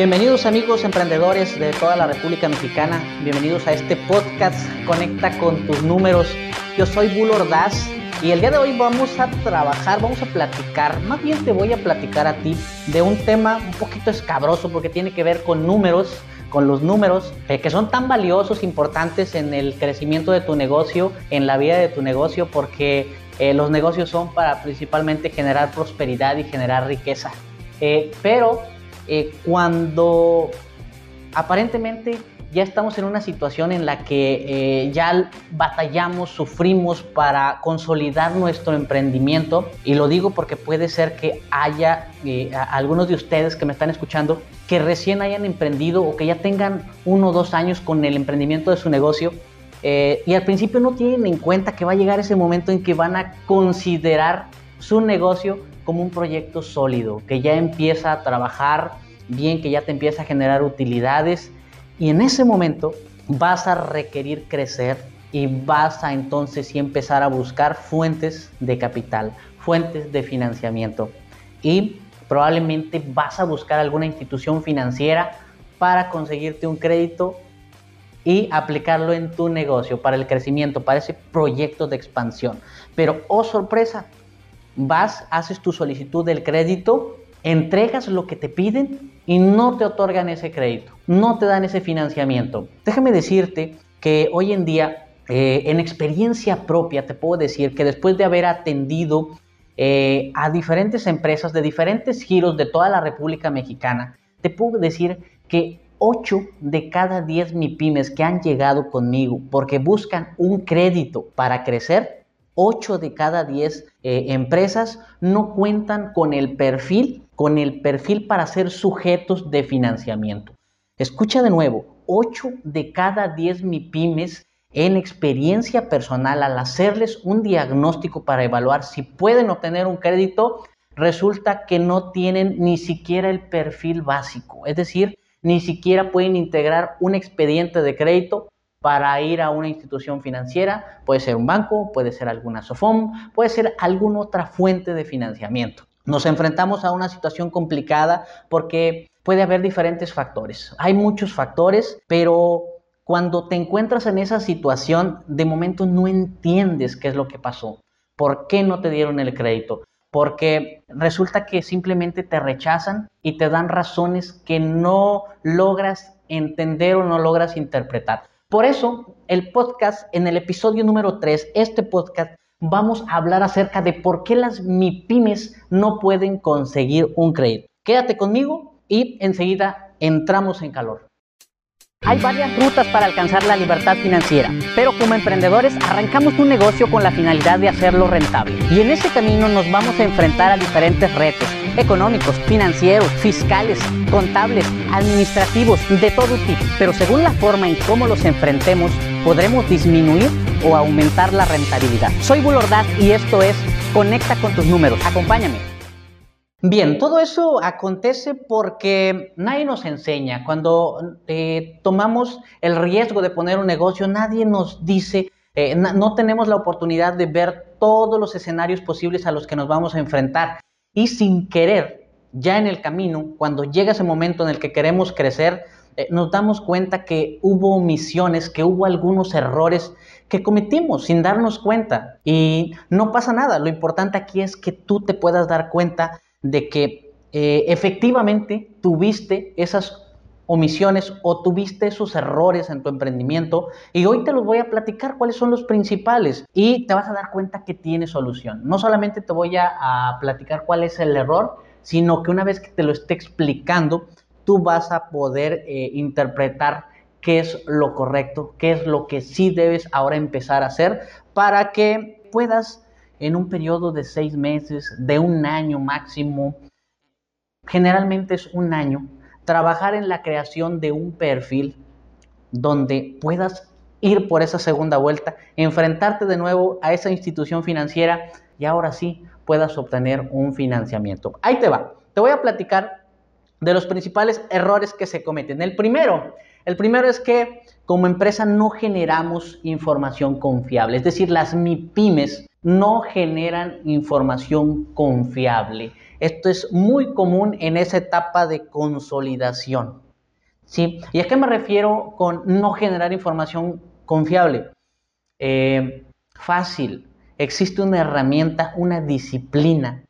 Bienvenidos amigos emprendedores de toda la República Mexicana, bienvenidos a este podcast Conecta con tus números. Yo soy Bull Ordaz y el día de hoy vamos a trabajar, vamos a platicar, más bien te voy a platicar a ti de un tema un poquito escabroso porque tiene que ver con números, con los números eh, que son tan valiosos, importantes en el crecimiento de tu negocio, en la vida de tu negocio, porque eh, los negocios son para principalmente generar prosperidad y generar riqueza. Eh, pero cuando aparentemente ya estamos en una situación en la que ya batallamos, sufrimos para consolidar nuestro emprendimiento. Y lo digo porque puede ser que haya algunos de ustedes que me están escuchando que recién hayan emprendido o que ya tengan uno o dos años con el emprendimiento de su negocio eh, y al principio no tienen en cuenta que va a llegar ese momento en que van a considerar su negocio como un proyecto sólido, que ya empieza a trabajar bien, que ya te empieza a generar utilidades y en ese momento vas a requerir crecer y vas a entonces sí empezar a buscar fuentes de capital, fuentes de financiamiento. Y probablemente vas a buscar alguna institución financiera para conseguirte un crédito y aplicarlo en tu negocio para el crecimiento, para ese proyecto de expansión. Pero, oh sorpresa, vas, haces tu solicitud del crédito, entregas lo que te piden y no te otorgan ese crédito, no te dan ese financiamiento. Déjame decirte que hoy en día, eh, en experiencia propia, te puedo decir que después de haber atendido eh, a diferentes empresas de diferentes giros de toda la República Mexicana, te puedo decir que 8 de cada 10 MIPIMES que han llegado conmigo porque buscan un crédito para crecer, 8 de cada 10 eh, empresas no cuentan con el perfil, con el perfil para ser sujetos de financiamiento. Escucha de nuevo, 8 de cada 10 MIPIMES en experiencia personal, al hacerles un diagnóstico para evaluar si pueden obtener un crédito, resulta que no tienen ni siquiera el perfil básico, es decir, ni siquiera pueden integrar un expediente de crédito para ir a una institución financiera, puede ser un banco, puede ser alguna SOFOM, puede ser alguna otra fuente de financiamiento. Nos enfrentamos a una situación complicada porque puede haber diferentes factores. Hay muchos factores, pero cuando te encuentras en esa situación, de momento no entiendes qué es lo que pasó, por qué no te dieron el crédito, porque resulta que simplemente te rechazan y te dan razones que no logras entender o no logras interpretar. Por eso, el podcast, en el episodio número 3, este podcast, vamos a hablar acerca de por qué las MIPIMES no pueden conseguir un crédito. Quédate conmigo y enseguida entramos en calor. Hay varias rutas para alcanzar la libertad financiera, pero como emprendedores arrancamos un negocio con la finalidad de hacerlo rentable. Y en ese camino nos vamos a enfrentar a diferentes retos económicos, financieros, fiscales, contables, administrativos, de todo tipo. Pero según la forma en cómo los enfrentemos, podremos disminuir o aumentar la rentabilidad. Soy Bulordaz y esto es Conecta con tus números. Acompáñame. Bien, todo eso acontece porque nadie nos enseña. Cuando eh, tomamos el riesgo de poner un negocio, nadie nos dice, eh, no tenemos la oportunidad de ver todos los escenarios posibles a los que nos vamos a enfrentar. Y sin querer, ya en el camino, cuando llega ese momento en el que queremos crecer, eh, nos damos cuenta que hubo omisiones, que hubo algunos errores que cometimos sin darnos cuenta. Y no pasa nada, lo importante aquí es que tú te puedas dar cuenta de que eh, efectivamente tuviste esas omisiones o tuviste esos errores en tu emprendimiento y hoy te los voy a platicar cuáles son los principales y te vas a dar cuenta que tiene solución. No solamente te voy a, platicar cuál es el error, sino que una vez que te lo esté explicando, tú vas a poder eh, interpretar qué es lo correcto, qué es lo que sí debes ahora empezar a hacer para que puedas en un periodo de seis meses, de un año máximo, generalmente es un año, trabajar en la creación de un perfil donde puedas ir por esa segunda vuelta, enfrentarte de nuevo a esa institución financiera y ahora sí puedas obtener un financiamiento. Ahí te va. Te voy a platicar de los principales errores que se cometen. El primero, el primero es que como empresa no generamos información confiable, es decir, las MIPIMES no generan información confiable. Esto es muy común en esa etapa de consolidación. ¿sí? ¿Y a qué me refiero con no generar información confiable? Eh, fácil. Existe una herramienta, una disciplina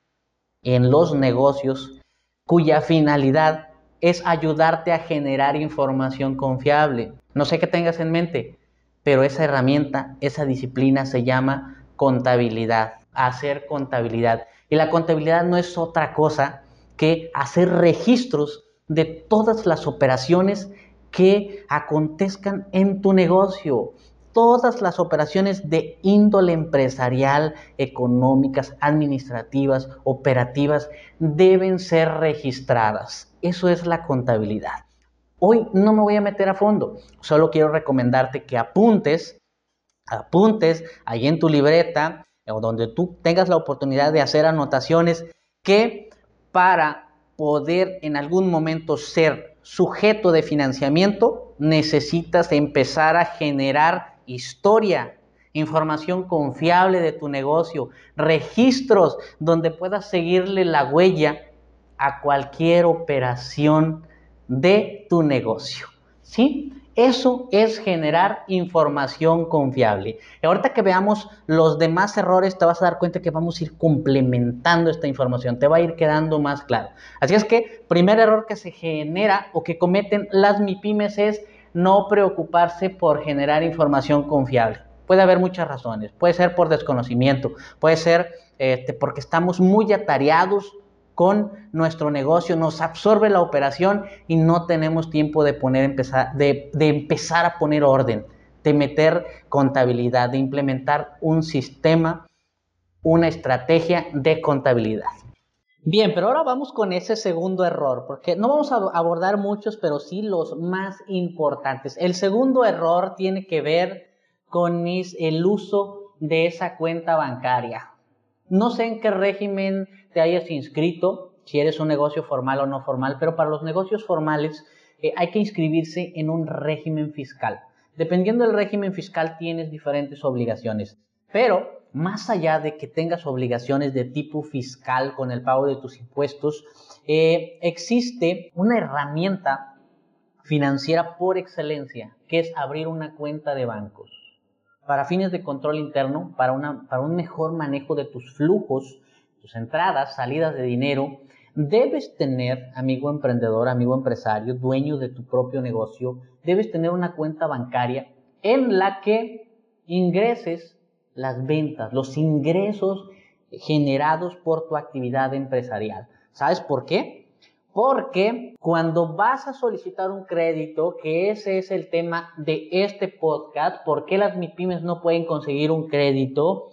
en los negocios cuya finalidad es ayudarte a generar información confiable. No sé qué tengas en mente, pero esa herramienta, esa disciplina se llama contabilidad, hacer contabilidad. Y la contabilidad no es otra cosa que hacer registros de todas las operaciones que acontezcan en tu negocio. Todas las operaciones de índole empresarial, económicas, administrativas, operativas, deben ser registradas. Eso es la contabilidad. Hoy no me voy a meter a fondo, solo quiero recomendarte que apuntes, apuntes ahí en tu libreta o donde tú tengas la oportunidad de hacer anotaciones que para poder en algún momento ser sujeto de financiamiento necesitas empezar a generar historia, información confiable de tu negocio, registros donde puedas seguirle la huella a cualquier operación de tu negocio. ¿Sí? Eso es generar información confiable. Y ahorita que veamos los demás errores, te vas a dar cuenta que vamos a ir complementando esta información, te va a ir quedando más claro. Así es que, primer error que se genera o que cometen las MIPIMES es no preocuparse por generar información confiable. Puede haber muchas razones, puede ser por desconocimiento, puede ser este, porque estamos muy atareados con nuestro negocio, nos absorbe la operación y no tenemos tiempo de, poner, empezar, de, de empezar a poner orden, de meter contabilidad, de implementar un sistema, una estrategia de contabilidad. Bien, pero ahora vamos con ese segundo error, porque no vamos a abordar muchos, pero sí los más importantes. El segundo error tiene que ver con el uso de esa cuenta bancaria. No sé en qué régimen te hayas inscrito, si eres un negocio formal o no formal, pero para los negocios formales eh, hay que inscribirse en un régimen fiscal. Dependiendo del régimen fiscal tienes diferentes obligaciones, pero más allá de que tengas obligaciones de tipo fiscal con el pago de tus impuestos, eh, existe una herramienta financiera por excelencia, que es abrir una cuenta de bancos. Para fines de control interno, para, para un mejor manejo de tus flujos tus entradas, salidas de dinero, debes tener, amigo emprendedor, amigo empresario, dueño de tu propio negocio, debes tener una cuenta bancaria en la que ingreses las ventas, los ingresos generados por tu actividad empresarial. ¿Sabes por qué? Porque cuando vas a solicitar un crédito, que ese es el tema de este podcast, ¿por qué las MIPIMES no pueden conseguir un crédito?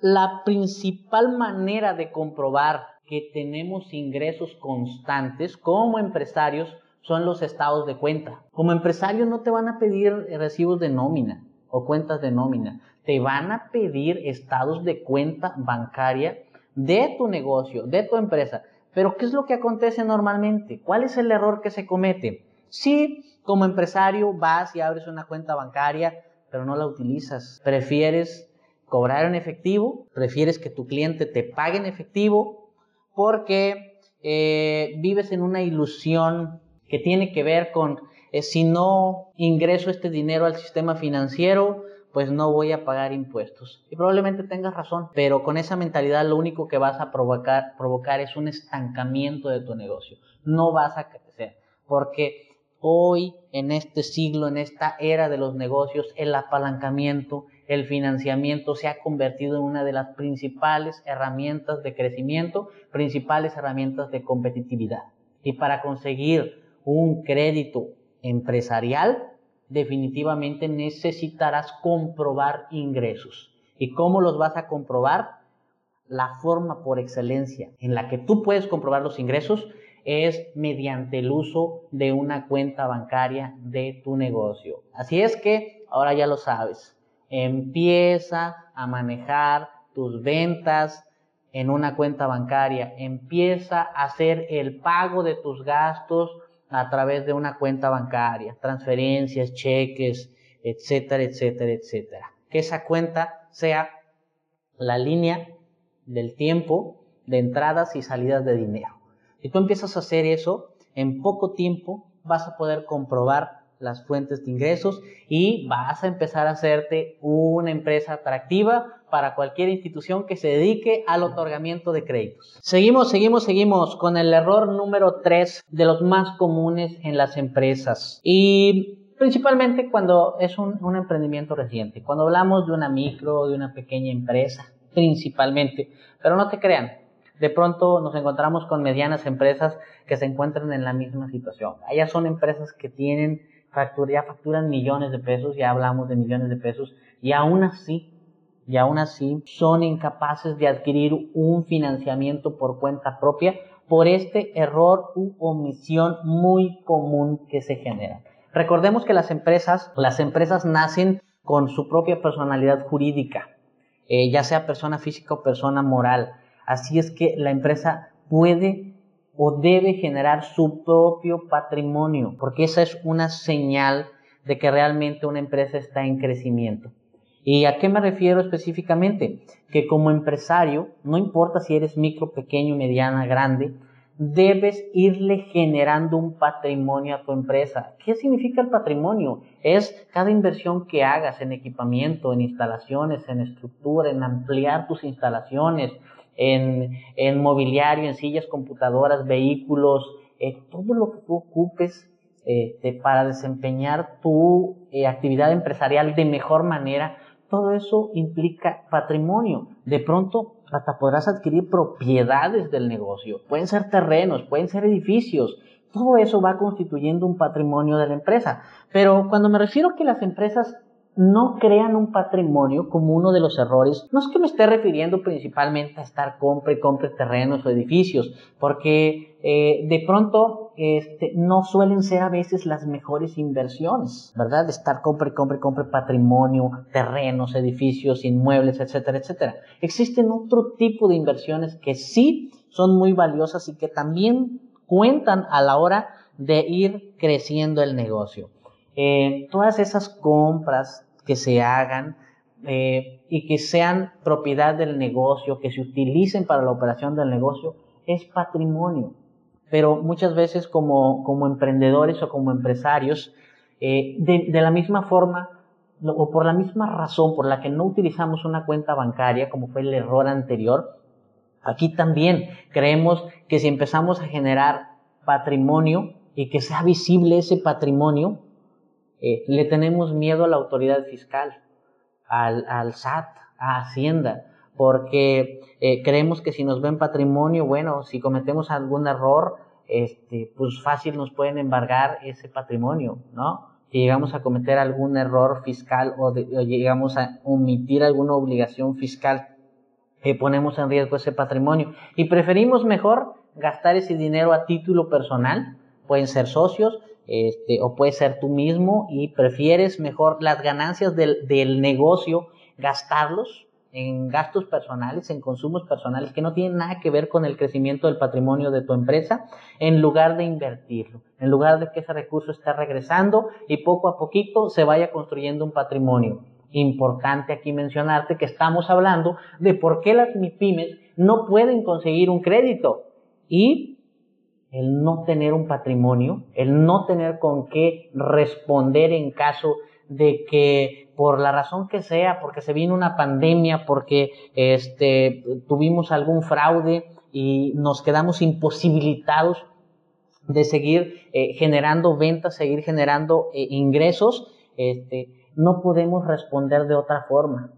La principal manera de comprobar que tenemos ingresos constantes como empresarios son los estados de cuenta. Como empresario no te van a pedir recibos de nómina o cuentas de nómina, te van a pedir estados de cuenta bancaria de tu negocio, de tu empresa. Pero ¿qué es lo que acontece normalmente? ¿Cuál es el error que se comete? Si como empresario vas y abres una cuenta bancaria, pero no la utilizas, prefieres cobrar en efectivo, prefieres que tu cliente te pague en efectivo porque eh, vives en una ilusión que tiene que ver con eh, si no ingreso este dinero al sistema financiero, pues no voy a pagar impuestos. Y probablemente tengas razón, pero con esa mentalidad lo único que vas a provocar, provocar es un estancamiento de tu negocio. No vas a crecer, porque hoy, en este siglo, en esta era de los negocios, el apalancamiento, el financiamiento se ha convertido en una de las principales herramientas de crecimiento, principales herramientas de competitividad. Y para conseguir un crédito empresarial, definitivamente necesitarás comprobar ingresos. ¿Y cómo los vas a comprobar? La forma por excelencia en la que tú puedes comprobar los ingresos es mediante el uso de una cuenta bancaria de tu negocio. Así es que ahora ya lo sabes. Empieza a manejar tus ventas en una cuenta bancaria. Empieza a hacer el pago de tus gastos a través de una cuenta bancaria, transferencias, cheques, etcétera, etcétera, etcétera. Que esa cuenta sea la línea del tiempo de entradas y salidas de dinero. Si tú empiezas a hacer eso, en poco tiempo vas a poder comprobar las fuentes de ingresos y vas a empezar a hacerte una empresa atractiva para cualquier institución que se dedique al otorgamiento de créditos. Seguimos, seguimos, seguimos con el error número 3 de los más comunes en las empresas. Y principalmente cuando es un, un emprendimiento reciente, cuando hablamos de una micro, de una pequeña empresa, principalmente. Pero no te crean, de pronto nos encontramos con medianas empresas que se encuentran en la misma situación. Ellas son empresas que tienen factura, ya facturan millones de pesos, ya hablamos de millones de pesos, y aún así, y aún así son incapaces de adquirir un financiamiento por cuenta propia por este error u omisión muy común que se genera. Recordemos que las empresas, las empresas nacen con su propia personalidad jurídica, eh, ya sea persona física o persona moral. Así es que la empresa puede o debe generar su propio patrimonio, porque esa es una señal de que realmente una empresa está en crecimiento. ¿Y a qué me refiero específicamente? Que como empresario, no importa si eres micro, pequeño, mediana, grande, debes irle generando un patrimonio a tu empresa. ¿Qué significa el patrimonio? Es cada inversión que hagas en equipamiento, en instalaciones, en estructura, en ampliar tus instalaciones, en, mobiliario, en sillas, computadoras, vehículos, eh, todo lo que tú ocupes este, para desempeñar tu eh, actividad empresarial de mejor manera, todo eso implica patrimonio. De pronto hasta podrás adquirir propiedades del negocio. Pueden ser terrenos, pueden ser edificios. Todo eso va constituyendo un patrimonio de la empresa. Pero cuando me refiero a que las empresas no crean un patrimonio como uno de los errores, no es que me esté refiriendo principalmente a estar compre y compre terrenos o edificios, porque eh, de pronto este, no suelen ser a veces las mejores inversiones, ¿verdad? Estar compre, compre, compre patrimonio, terrenos, edificios, inmuebles, etcétera, etcétera. Existen otro tipo de inversiones que sí son muy valiosas y que también cuentan a la hora de ir creciendo el negocio. Eh, todas esas compras, que se hagan eh, y que sean propiedad del negocio, que se utilicen para la operación del negocio, es patrimonio. Pero muchas veces como, como emprendedores o como empresarios, eh, de, de la misma forma o por la misma razón por la que no utilizamos una cuenta bancaria, como fue el error anterior, aquí también creemos que si empezamos a generar patrimonio y que sea visible ese patrimonio, eh, le tenemos miedo a la autoridad fiscal, al, al SAT, a Hacienda, porque eh, creemos que si nos ven patrimonio, bueno, si cometemos algún error, este, pues fácil nos pueden embargar ese patrimonio, ¿no? Si llegamos a cometer algún error fiscal o, llegamos a omitir alguna obligación fiscal, eh, ponemos en riesgo ese patrimonio. Y preferimos mejor gastar ese dinero a título personal, pueden ser socios, este, o puede ser tú mismo y prefieres mejor las ganancias del, del negocio gastarlos en gastos personales, en consumos personales que no tienen nada que ver con el crecimiento del patrimonio de tu empresa, en lugar de invertirlo, en lugar de que ese recurso esté regresando y poco a poquito se vaya construyendo un patrimonio. Importante aquí mencionarte que estamos hablando de por qué las MIPIMES no pueden conseguir un crédito y el no tener un patrimonio, el no tener con qué responder en caso de que por la razón que sea, porque se vino una pandemia, porque este, tuvimos algún fraude y nos quedamos imposibilitados de seguir eh, generando ventas, seguir generando eh, ingresos, este, no podemos responder de otra forma.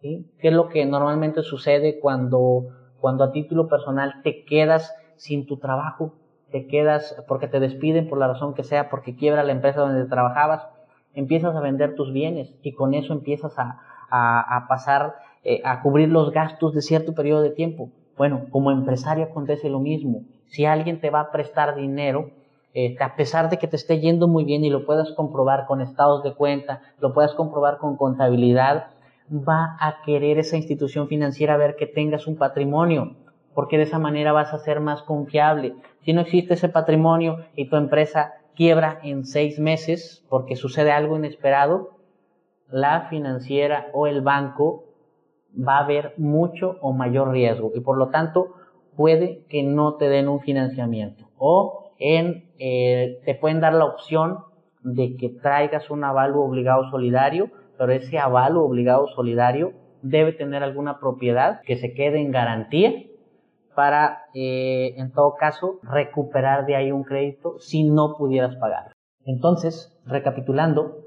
¿sí? ¿Qué es lo que normalmente sucede cuando, cuando a título personal te quedas sin tu trabajo? Te quedas porque te despiden por la razón que sea, porque quiebra la empresa donde trabajabas, empiezas a vender tus bienes y con eso empiezas a, a, pasar eh, a cubrir los gastos de cierto periodo de tiempo. Bueno, como empresario acontece lo mismo. Si alguien te va a prestar dinero, eh, a pesar de que te esté yendo muy bien y lo puedas comprobar con estados de cuenta, lo puedas comprobar con contabilidad, va a querer esa institución financiera ver que tengas un patrimonio porque de esa manera vas a ser más confiable. Si no existe ese patrimonio y tu empresa quiebra en seis meses porque sucede algo inesperado, la financiera o el banco va a haber mucho o mayor riesgo y por lo tanto puede que no te den un financiamiento o eh, te pueden dar la opción de que traigas un avalo obligado solidario, pero ese avalo obligado solidario debe tener alguna propiedad que se quede en garantía para, eh, en todo caso, recuperar de ahí un crédito si no pudieras pagar. Entonces, recapitulando,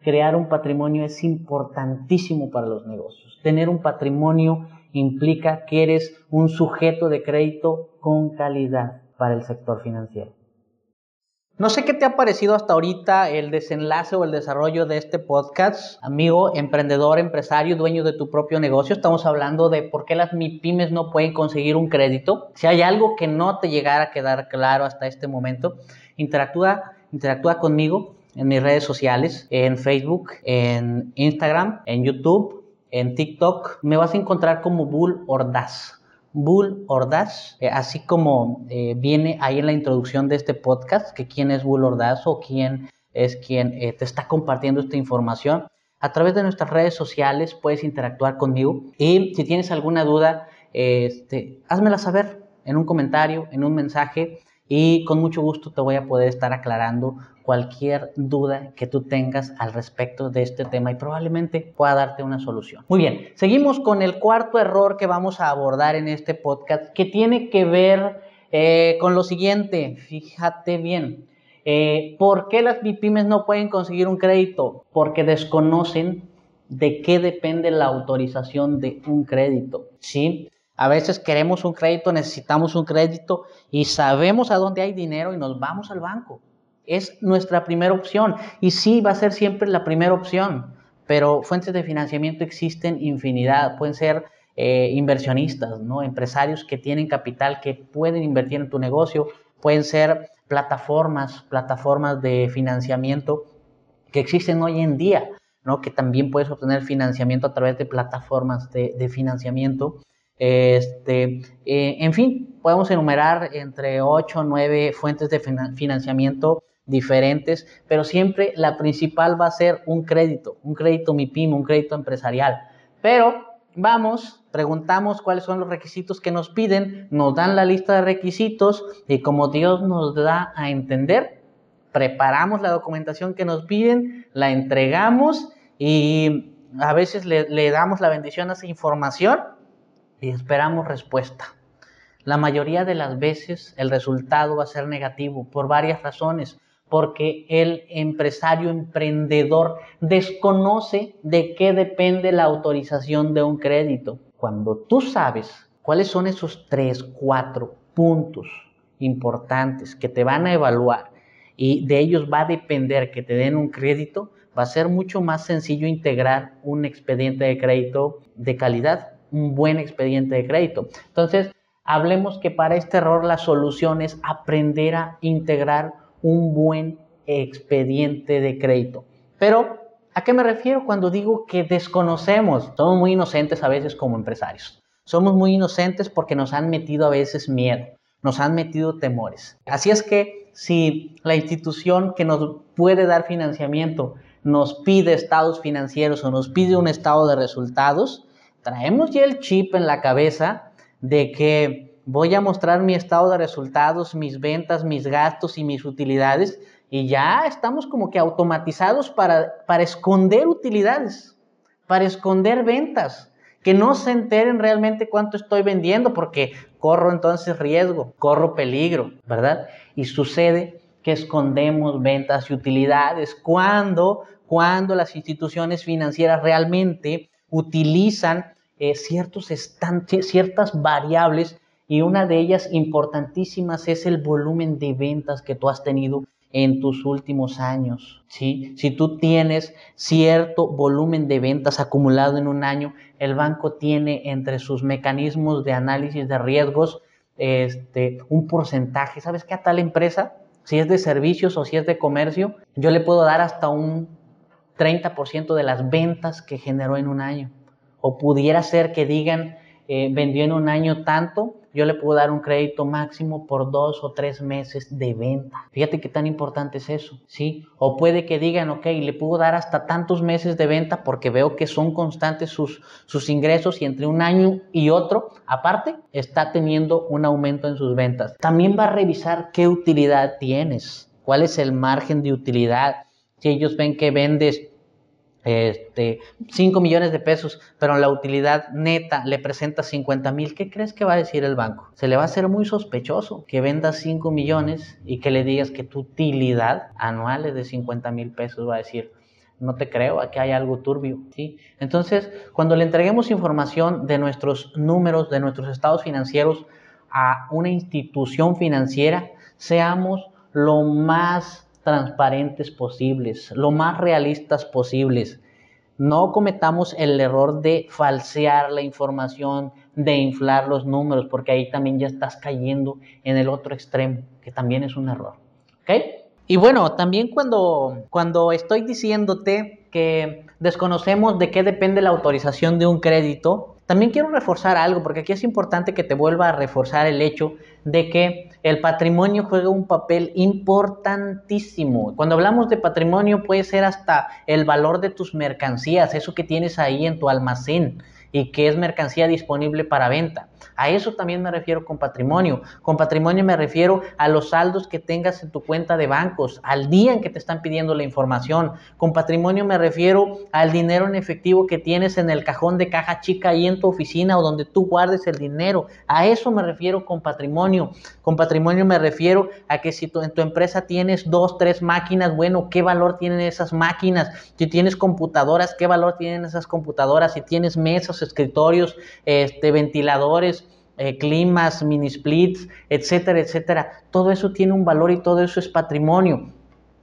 crear un patrimonio es importantísimo para los negocios. Tener un patrimonio implica que eres un sujeto de crédito con calidad para el sector financiero. No sé qué te ha parecido hasta ahorita el desenlace o el desarrollo de este podcast. Amigo, emprendedor, empresario, dueño de tu propio negocio, estamos hablando de por qué las pymes no pueden conseguir un crédito. Si hay algo que no te llegara a quedar claro hasta este momento, interactúa, interactúa conmigo en mis redes sociales, en Facebook, en Instagram, en YouTube, en TikTok. Me vas a encontrar como Bull Ordaz. Bull Ordaz, eh, así como eh, viene ahí en la introducción de este podcast, que quién es Bull Ordaz o quién es quien eh, te está compartiendo esta información. A través de nuestras redes sociales puedes interactuar conmigo y si tienes alguna duda, este, házmela saber en un comentario, en un mensaje y con mucho gusto te voy a poder estar aclarando cualquier duda que tú tengas al respecto de este tema y probablemente pueda darte una solución. Muy bien, seguimos con el cuarto error que vamos a abordar en este podcast que tiene que ver eh, con lo siguiente, fíjate bien. Eh, ¿Por qué las pymes no pueden conseguir un crédito? Porque desconocen de qué depende la autorización de un crédito. ¿sí? A veces queremos un crédito, necesitamos un crédito y sabemos a dónde hay dinero y nos vamos al banco. Es nuestra primera opción y sí va a ser siempre la primera opción, pero fuentes de financiamiento existen infinidad, pueden ser eh, inversionistas, empresarios que tienen capital que pueden invertir en tu negocio, pueden ser plataformas, plataformas de financiamiento que existen hoy en día, que también puedes obtener financiamiento a través de plataformas de financiamiento. Este, eh, en fin, podemos enumerar entre 8 o 9 fuentes de financiamiento diferentes, pero siempre la principal va a ser un crédito, un crédito MIPIM, un crédito empresarial. Pero vamos, preguntamos cuáles son los requisitos que nos piden, nos dan la lista de requisitos y como Dios nos da a entender, preparamos la documentación que nos piden, la entregamos y a veces le, le damos la bendición a esa información y esperamos respuesta. La mayoría de las veces el resultado va a ser negativo por varias razones porque el empresario emprendedor desconoce de qué depende la autorización de un crédito. Cuando tú sabes cuáles son esos tres, cuatro puntos importantes que te van a evaluar y de ellos va a depender que te den un crédito, va a ser mucho más sencillo integrar un expediente de crédito de calidad, un buen expediente de crédito. Entonces, hablemos que para este error la solución es aprender a integrar un buen expediente de crédito. Pero, ¿a qué me refiero cuando digo que desconocemos? Somos muy inocentes a veces como empresarios. Somos muy inocentes porque nos han metido a veces miedo, nos han metido temores. Así es que si la institución que nos puede dar financiamiento nos pide estados financieros o nos pide un estado de resultados, traemos ya el chip en la cabeza de que voy a mostrar mi estado de resultados, mis ventas, mis gastos y mis utilidades y ya estamos como que automatizados para, para esconder utilidades, para esconder ventas, que no se enteren realmente cuánto estoy vendiendo porque corro entonces riesgo, corro peligro, ¿verdad? Y sucede que escondemos ventas y utilidades cuando, cuando las instituciones financieras realmente utilizan eh, ciertos ciertas variables y una de ellas importantísimas es el volumen de ventas que tú has tenido en tus últimos años. ¿sí? Si tú tienes cierto volumen de ventas acumulado en un año, el banco tiene entre sus mecanismos de análisis de riesgos este, un porcentaje. ¿Sabes qué? A tal empresa, si es de servicios o si es de comercio, yo le puedo dar hasta un 30% de las ventas que generó en un año. O pudiera ser que digan, eh, vendió en un año tanto, yo le puedo dar un crédito máximo por dos o tres meses de venta. Fíjate qué tan importante es eso, ¿sí? O puede que digan, ok, le puedo dar hasta tantos meses de venta porque veo que son constantes sus, sus ingresos y entre un año y otro, aparte, está teniendo un aumento en sus ventas. También va a revisar qué utilidad tienes, cuál es el margen de utilidad. Si ellos ven que vendes este, 5 millones de pesos, pero la utilidad neta le presenta 50 mil, ¿qué crees que va a decir el banco? Se le va a hacer muy sospechoso que vendas 5 millones y que le digas que tu utilidad anual es de 50 mil pesos, va a decir, no te creo, aquí hay algo turbio. Entonces, cuando le entreguemos información de nuestros números, de nuestros estados financieros a una institución financiera, seamos lo más transparentes posibles, lo más realistas posibles. No cometamos el error de falsear la información, de inflar los números, porque ahí también ya estás cayendo en el otro extremo, que también es un error. ¿Ok? Y bueno, también cuando, cuando estoy diciéndote que desconocemos de qué depende la autorización de un crédito, también quiero reforzar algo, porque aquí es importante que te vuelva a reforzar el hecho de que el patrimonio juega un papel importantísimo. Cuando hablamos de patrimonio puede ser hasta el valor de tus mercancías, eso que tienes ahí en tu almacén y que es mercancía disponible para venta. A eso también me refiero con patrimonio. Con patrimonio me refiero a los saldos que tengas en tu cuenta de bancos, al día en que te están pidiendo la información. Con patrimonio me refiero al dinero en efectivo que tienes en el cajón de caja chica ahí en tu oficina o donde tú guardes el dinero. A eso me refiero con patrimonio. Con patrimonio me refiero a que si en tu empresa tienes dos, tres máquinas, bueno, ¿qué valor tienen esas máquinas? Si tienes computadoras, ¿qué valor tienen esas computadoras? Si tienes mesas, escritorios, este, ventiladores, eh, climas, mini splits, etcétera, etcétera. Todo eso tiene un valor y todo eso es patrimonio.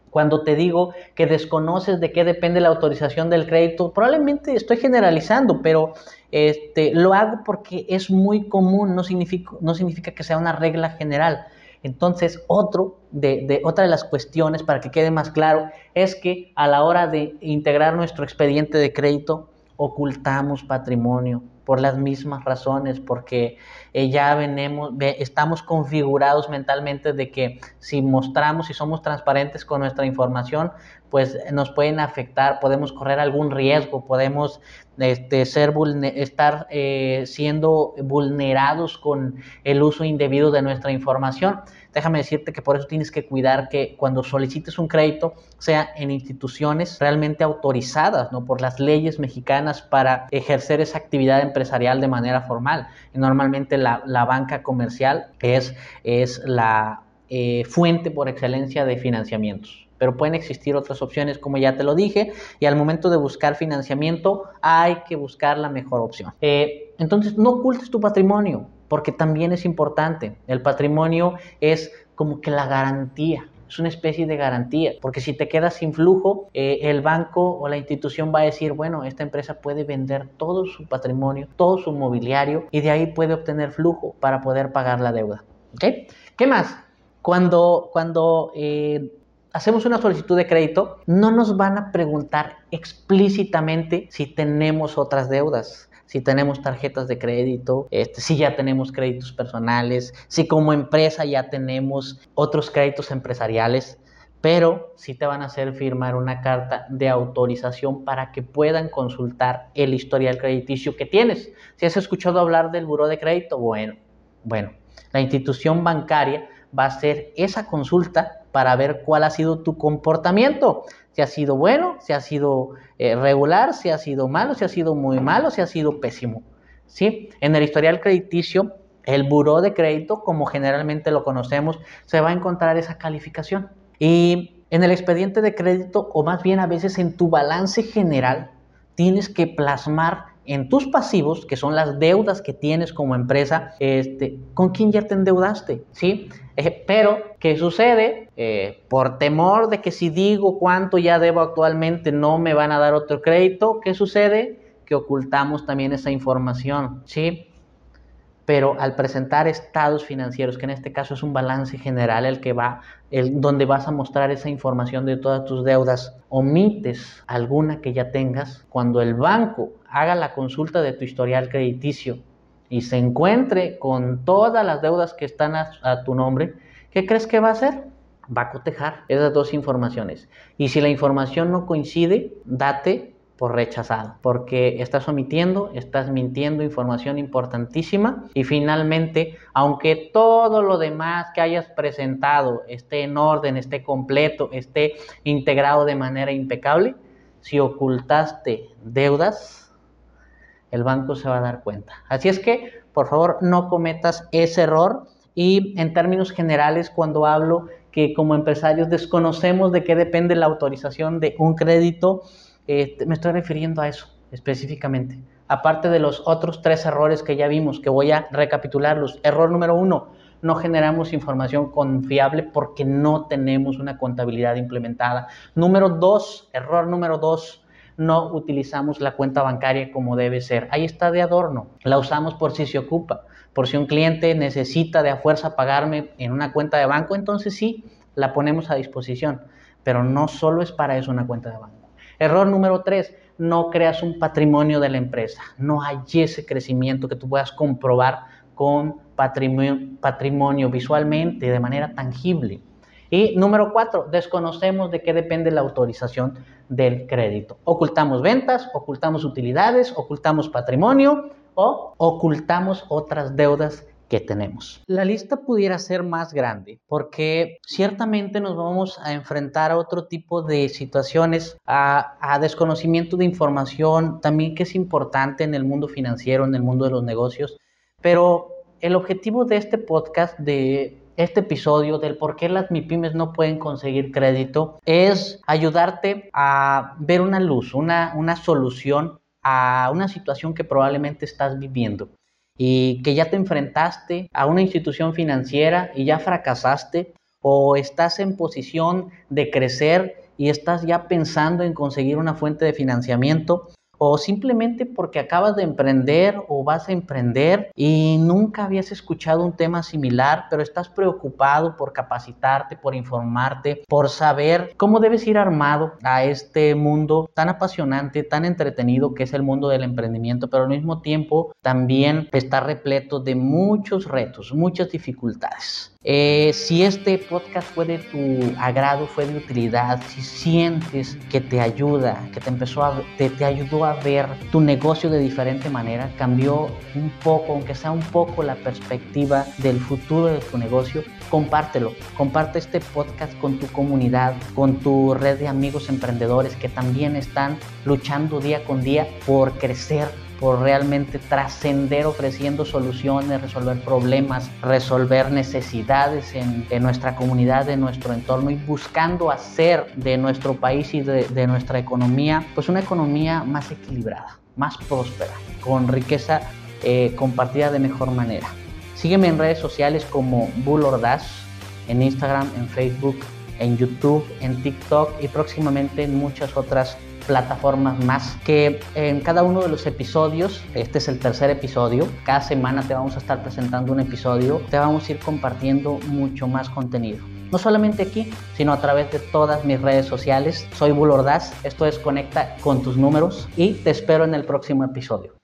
Cuando te digo que desconoces de qué depende la autorización del crédito, probablemente estoy generalizando, pero este, lo hago porque es muy común, no significa, no significa que sea una regla general. Entonces, otro de, de, otra de las cuestiones, para que quede más claro, es que a la hora de integrar nuestro expediente de crédito, ocultamos patrimonio por las mismas razones, porque eh, ya venemos, estamos configurados mentalmente de que si mostramos y somos transparentes con nuestra información, pues nos pueden afectar, podemos correr algún riesgo, podemos este, ser estar eh, siendo vulnerados con el uso indebido de nuestra información. Déjame decirte que por eso tienes que cuidar que cuando solicites un crédito sea en instituciones realmente autorizadas ¿no? por las leyes mexicanas para ejercer esa actividad empresarial de manera formal. normalmente la, banca comercial es, es la eh, fuente por excelencia de financiamientos pero pueden existir otras opciones como ya te lo dije y al momento de buscar financiamiento hay que buscar la mejor opción. Eh, entonces no ocultes tu patrimonio porque también es importante. El patrimonio es como que la garantía. Es una especie de garantía, porque si te quedas sin flujo, eh, el banco o la institución va a decir, bueno, esta empresa puede vender todo su patrimonio, todo su mobiliario, y de ahí puede obtener flujo para poder pagar la deuda. ¿Ok? ¿Qué más? Cuando, cuando eh, hacemos una solicitud de crédito, no nos van a preguntar explícitamente si tenemos otras deudas, si tenemos tarjetas de crédito, este, si ya tenemos créditos personales, si como empresa ya tenemos otros créditos empresariales, pero sí te van a hacer firmar una carta de autorización para que puedan consultar el historial crediticio que tienes. Si has escuchado hablar del buró de crédito, bueno, bueno, la institución bancaria va a hacer esa consulta para ver cuál ha sido tu comportamiento. Si ha sido bueno, si ha sido eh, regular, si ha sido malo, si ha sido muy malo, si ha sido pésimo. ¿Sí? En el historial crediticio, el buró de crédito, como generalmente lo conocemos, se va a encontrar esa calificación. Y en el expediente de crédito, o más bien a veces en tu balance general, tienes que plasmar en tus pasivos, que son las deudas que tienes como empresa, este, ¿con quién ya te endeudaste? ¿Sí? Eh, pero, ¿qué sucede? Eh, por temor de que si digo cuánto ya debo actualmente no me van a dar otro crédito, ¿qué sucede? Que ocultamos también esa información, ¿sí? Pero al presentar estados financieros, que en este caso es un balance general el que va, el, donde vas a mostrar esa información de todas tus deudas, omites alguna que ya tengas, cuando el banco haga la consulta de tu historial crediticio y se encuentre con todas las deudas que están a, tu nombre, ¿qué crees que va a hacer? Va a cotejar esas dos informaciones. Y si la información no coincide, date por rechazado, porque estás omitiendo, estás mintiendo información importantísima y finalmente, aunque todo lo demás que hayas presentado esté en orden, esté completo, esté integrado de manera impecable, si ocultaste deudas, el banco se va a dar cuenta. Así es que, por favor, no cometas ese error y en términos generales, cuando hablo que como empresarios desconocemos de qué depende la autorización de un crédito, este, me estoy refiriendo a eso específicamente. Aparte de los otros tres errores que ya vimos, que voy a recapitularlos. Error número uno, no generamos información confiable porque no tenemos una contabilidad implementada. Número dos, error número dos, no utilizamos la cuenta bancaria como debe ser. Ahí está de adorno. La usamos por si se ocupa. Por si un cliente necesita de a fuerza pagarme en una cuenta de banco, entonces sí, la ponemos a disposición. Pero no solo es para eso una cuenta de banco. Error número tres, no creas un patrimonio de la empresa. No hay ese crecimiento que tú puedas comprobar con patrimonio, visualmente, de manera tangible. Y número cuatro, desconocemos de qué depende la autorización del crédito. Ocultamos ventas, ocultamos utilidades, ocultamos patrimonio o ocultamos otras deudas que tenemos. La lista pudiera ser más grande porque ciertamente nos vamos a enfrentar a otro tipo de situaciones, a, a, desconocimiento de información, también que es importante en el mundo financiero, en el mundo de los negocios, pero el objetivo de este podcast, de este episodio del por qué las MIPIMES no pueden conseguir crédito, es ayudarte a ver una luz, una, una solución a una situación que probablemente estás viviendo y que ya te enfrentaste a una institución financiera y ya fracasaste o estás en posición de crecer y estás ya pensando en conseguir una fuente de financiamiento o simplemente porque acabas de emprender o vas a emprender y nunca habías escuchado un tema similar, pero estás preocupado por capacitarte, por informarte, por saber cómo debes ir armado a este mundo tan apasionante, tan entretenido que es el mundo del emprendimiento, pero al mismo tiempo también está repleto de muchos retos, muchas dificultades. Eh, si este podcast fue de tu agrado, fue de utilidad, si sientes que te ayuda, que te empezó a, te, te ayudó a ver tu negocio de diferente manera, cambió un poco, aunque sea un poco la perspectiva del futuro de tu negocio, compártelo. Comparte este podcast con tu comunidad, con tu red de amigos emprendedores que también están luchando día con día por crecer por realmente trascender ofreciendo soluciones, resolver problemas, resolver necesidades en, nuestra comunidad, en nuestro entorno y buscando hacer de nuestro país y de, nuestra economía pues una economía más equilibrada, más próspera, con riqueza eh, compartida de mejor manera. Sígueme en redes sociales como Bull en Instagram, en Facebook, en YouTube, en TikTok y próximamente en muchas otras plataformas más que en cada uno de los episodios, este es el tercer episodio, cada semana te vamos a estar presentando un episodio, te vamos a ir compartiendo mucho más contenido. No solamente aquí, sino a través de todas mis redes sociales. Soy Bull esto es Conecta con tus números y te espero en el próximo episodio.